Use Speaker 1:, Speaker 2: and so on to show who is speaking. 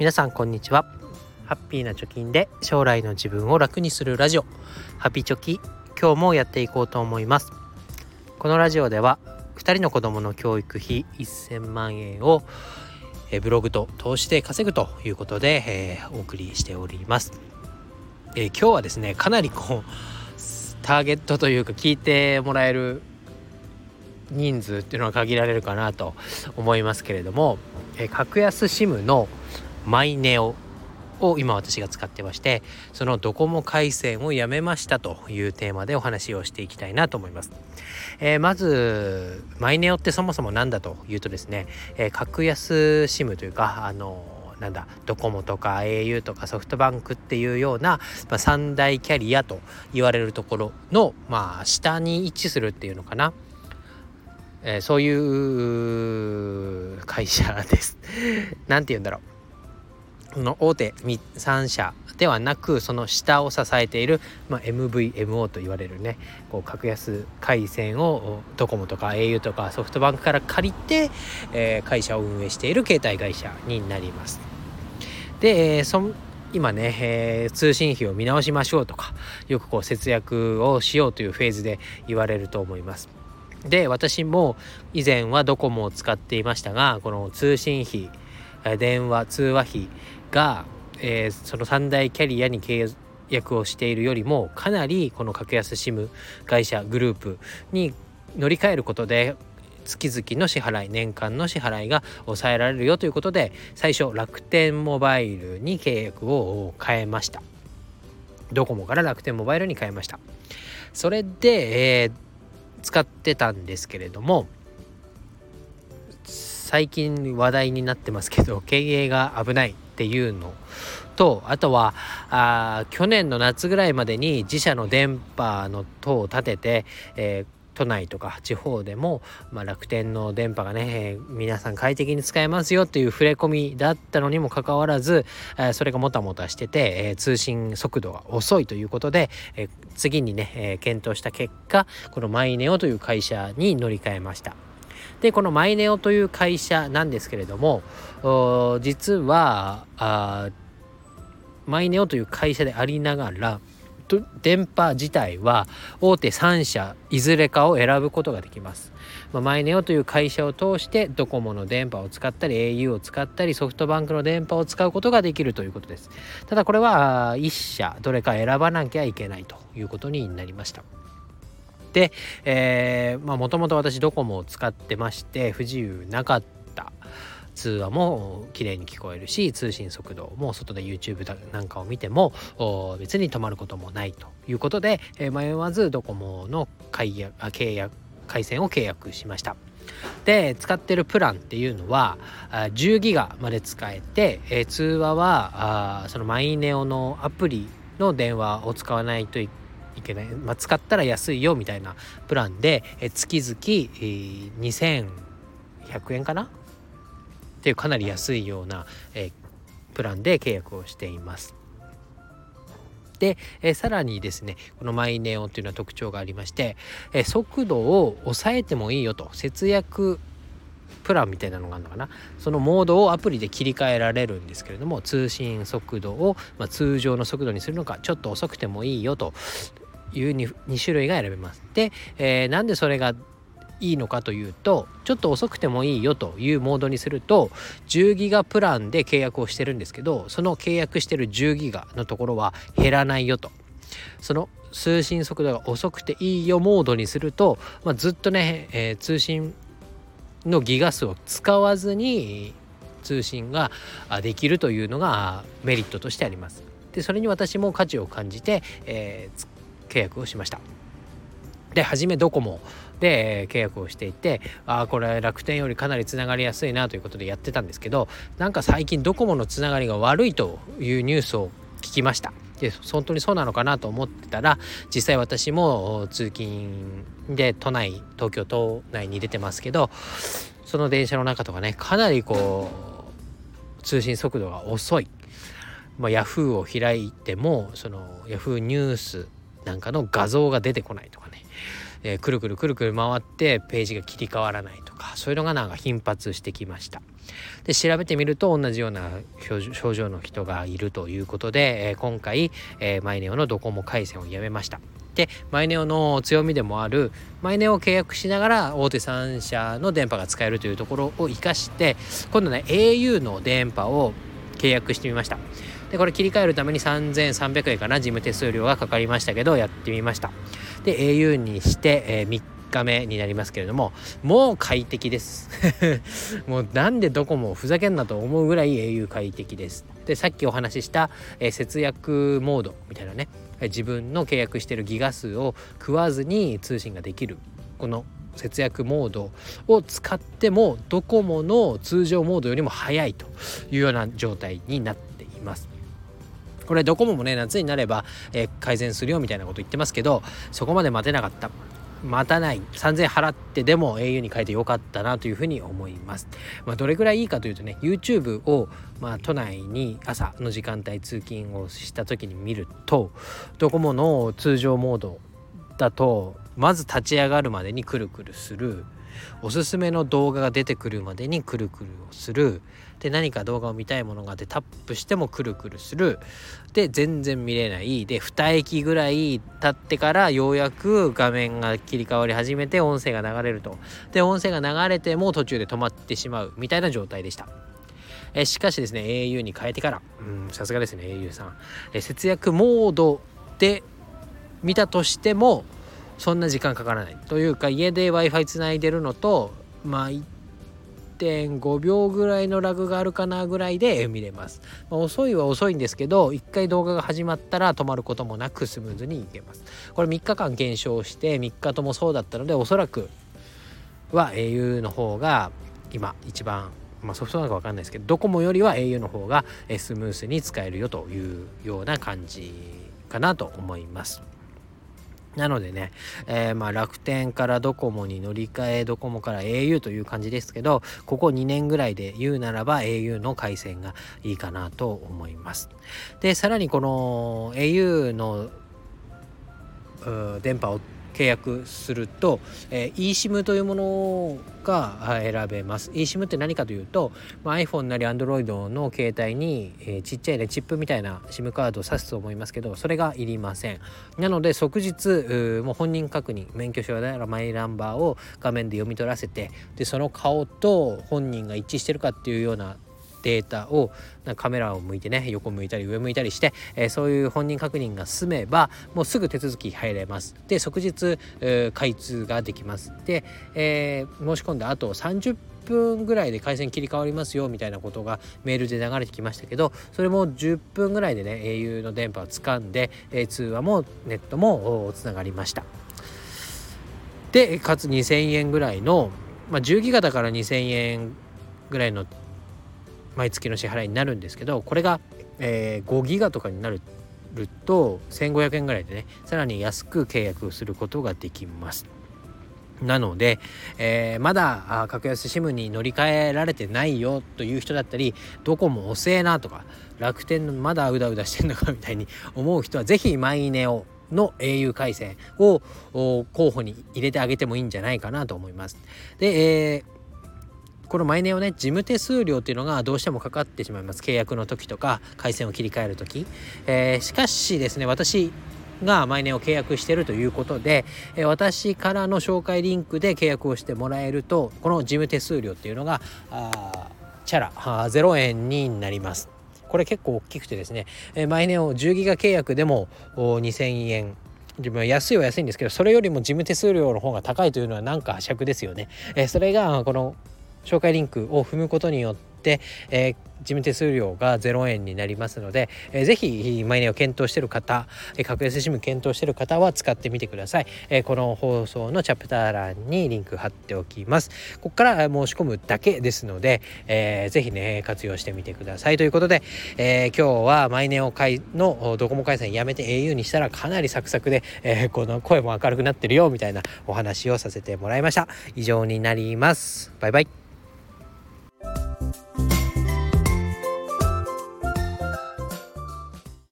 Speaker 1: 皆さんこんにちは。ハッピーな貯金で将来の自分を楽にするラジオ。ハピチョキ今日もやっていこうと思います。このラジオでは2人の子供の教育費1000万円をブログと投資で稼ぐということで、えー、お送りしております、えー、今日はですねかなりこうターゲットというか聞いてもらえる人数っていうのは限られるかなと思いますけれども、えー、格安 SIM のマイネオを今私が使ってましてそのドコモ回線をやめましたというテーマでお話をしていきたいなと思います、えー、まずマイネオってそもそも何だというとですね、えー、格安 SIM というかあのなんだドコモとか au とかソフトバンクっていうような、まあ、三大キャリアと言われるところのまあ下に位置するっていうのかなえー、そういう会社です。何て言うんだろう。の大手3社ではなくその下を支えている、まあ、MVMO と言われるねこう格安回線をドコモとか au とかソフトバンクから借りて、えー、会社を運営している携帯会社になります。で、そ今ね、えー、通信費を見直しましょうとかよくこう節約をしようというフェーズで言われると思います。で私も以前はドコモを使っていましたがこの通信費電話通話費が、えー、その3大キャリアに契約をしているよりもかなりこの格安 SIM 会社グループに乗り換えることで月々の支払い年間の支払いが抑えられるよということで最初楽天モバイルに契約を変えました。ドコモから楽天モバイルに変えました。それで、えー使ってたんですけれども最近話題になってますけど経営が危ない。っていうのとあとはあ去年の夏ぐらいまでに自社の電波の塔を立てて、えー都内とか地方でも、まあ、楽天の電波がね、えー、皆さん快適に使えますよっていう触れ込みだったのにもかかわらず、えー、それがもたもたしてて、えー、通信速度が遅いということで、え次にね、え検討した結果このマイネオという会社に乗り換えました。でこのマイネオという会社なんですけれども実はあマイネオという会社でありながら電波自体は大手3社いずれかを選ぶことができます。まあ、マイネオという会社を通してドコモの電波を使ったり au を使ったりソフトバンクの電波を使うことができるということです。ただこれは1社どれか選ばなきゃいけないということになりました。で、えー、まあもともと私ドコモを使ってまして不自由なかった通話も綺麗に聞こえるし通信速度も外で YouTube なんかを見ても別に止まることもないということで、えー、迷わずドコモの解約契約回線を契約しました。で使ってるプランっていうのは10ギガまで使えて、えー、通話はあそのマイネオのアプリの電話を使わないといいけない、まあ、使ったら安いよみたいなプランで、え、月々、2100円かな？っていうかなり安いような、え、プランで契約をしています。で、え、さらにですねこのマイネオっていうのは特徴がありまして、え、速度を抑えてもいいよと。節約プランみたいなのがあるのかなそのモードをアプリで切り替えられるんですけれども通信速度を、まあ、通常の速度にするのかちょっと遅くてもいいよという 2, 2種類が選べます。で、えー、なんでそれがいいのかというとちょっと遅くてもいいよというモードにすると10ギガプランで契約をしてるんですけどその契約してる10ギガのところは減らないよとその通信速度が遅くていいよモードにすると、まあ、ずっとね、えー、通信のギガ数を使わずに通信ができるというのがメリットとしてあります。でそれに私も価値を感じて、えー、契約をしました。で初めドコモで契約をしていてああこれ楽天よりかなりつながりやすいなということでやってたんですけどなんか最近ドコモのつながりが悪いというニュースを聞きました。で本当にそうなのかなと思ってたら実際私も通勤で都内東京都内に出てますけどその電車の中とかねかなりこう通信速度が遅い、まあ、ヤフーを開いてもそのヤフーニュースなんかの画像が出てこないとかね。えー、くるくるくるくる回ってページが切り替わらないとかそういうのがなんか頻発してきました。で調べてみると同じような症状の人がいるということで、え、今回、え、マイネオのドコモ回線をやめました。でマイネオの強みでもあるマイネオを契約しながら大手3社の電波が使えるというところを生かして今度ね au の電波を契約してみました。でこれ切り替えるために3300円かな事務手数料がかかりましたけどやってみました。で au にして、えー、3日目になりますけれどももう快適です。もうなんでどこもふざけんなと思うぐらい au 快適です。でさっきお話しした、えー、節約モードみたいなね自分の契約してるギガ数を食わずに通信ができるこの節約モードを使ってもドコモの通常モードよりも速いというような状態になっています。これドコモもね夏になれば、えー、改善するよみたいなこと言ってますけどそこまで待てなかった。待たない3000円払ってでも au に変えてよかったなというふうに思います、まあ、どれぐらいいいかというとね YouTube を、まあ、都内に朝の時間帯通勤をした時に見るとドコモの通常モードだとまず立ち上がるまでにくるくるする。おすすめの動画が出てくるまでにくるくるをする。で何か動画を見たいものがあってタップしてもくるくるする。で全然見れない。で2駅ぐらい経ってからようやく画面が切り替わり始めて音声が流れると。で音声が流れても途中で止まってしまうみたいな状態でした。えしかしですね au に変えてから。さすがですね au さん。え節約モードで見たとしてもそんな時間かからないというか家で w i f i つないでるのとまあ1.5秒ぐらいのラグがあるかなぐらいで見れます、まあ、遅いは遅いんですけど1回動画が始まったら止まることもなくスムーズにいけますこれ3日間検証して3日ともそうだったのでおそらくは au の方が今一番まあ、ソフトなのか分かんないですけどドコモよりは au の方がスムースに使えるよというような感じかなと思います。なのでね、えー、まあ楽天からドコモに乗り換えドコモから au という感じですけどここ2年ぐらいで言うならば au の回線がいいかなと思います。でさらにこの au の電波を契約すると、えー、eSIM というものが選べます。eSIM って何かというと、まあ、iPhone なり Android の携帯に、えー、ちっちゃいねチップみたいな SIM カードを挿すと思いますけどそれがいりません。なので即日もう本人確認免許証やマイナンバーを画面で読み取らせてでその顔と本人が一致してるかっていうようなデータをカメラを向いてね横向いたり上向いたりして、えー、そういう本人確認が済めばもうすぐ手続き入れます。で即日、えー、開通ができます。で、えー、申し込んだ後30分ぐらいで回線切り替わりますよみたいなことがメールで流れてきましたけどそれも10分ぐらいでね au の電波を掴んで、えー、通話もネットもつながりました。でかつ2000円ぐらいの、まあ、10ギガだから2000円ぐらいの毎月の支払いになるんですけどこれが、えー、5ギガとかになると1500円ぐらいでねさらに安く契約することができます。なので、えー、まだ格安 SIM に乗り換えられてないよという人だったりどこも遅えなとか楽天のまだうだうだしてんのかみたいに 思う人は是非マイネオの au 回線を候補に入れてあげてもいいんじゃないかなと思います。で、えーこのマイネオね事務手数料っていうのがどうしてもかかってしまいます。契約の時とか回線を切り替える時、えー、しかしですね私がマイネを契約してるということで、え私からの紹介リンクで契約をしてもらえるとこの事務手数料っていうのがあチャラあ0円になります。これ結構大きくてですね、えマイネオ10ギガ契約でも2000円。自分は安いは安いんですけどそれよりも事務手数料の方が高いというのはなんか尺ですよね。えそれがこの紹介リンクを踏むことによって、えー、事務手数料が0円になりますので、えー、ぜひマイネを検討している方、えー、格安 SIM 検討している方は使ってみてください、えー、この放送のチャプター欄にリンク貼っておきます。ここから申し込むだけですので、えー、ぜひね活用してみてください。ということで、えー、今日はマイネオ会のドコモ回線やめて au にしたらかなりサクサクで、えー、この声も明るくなってるよみたいなお話をさせてもらいました。以上になります。バイバイ。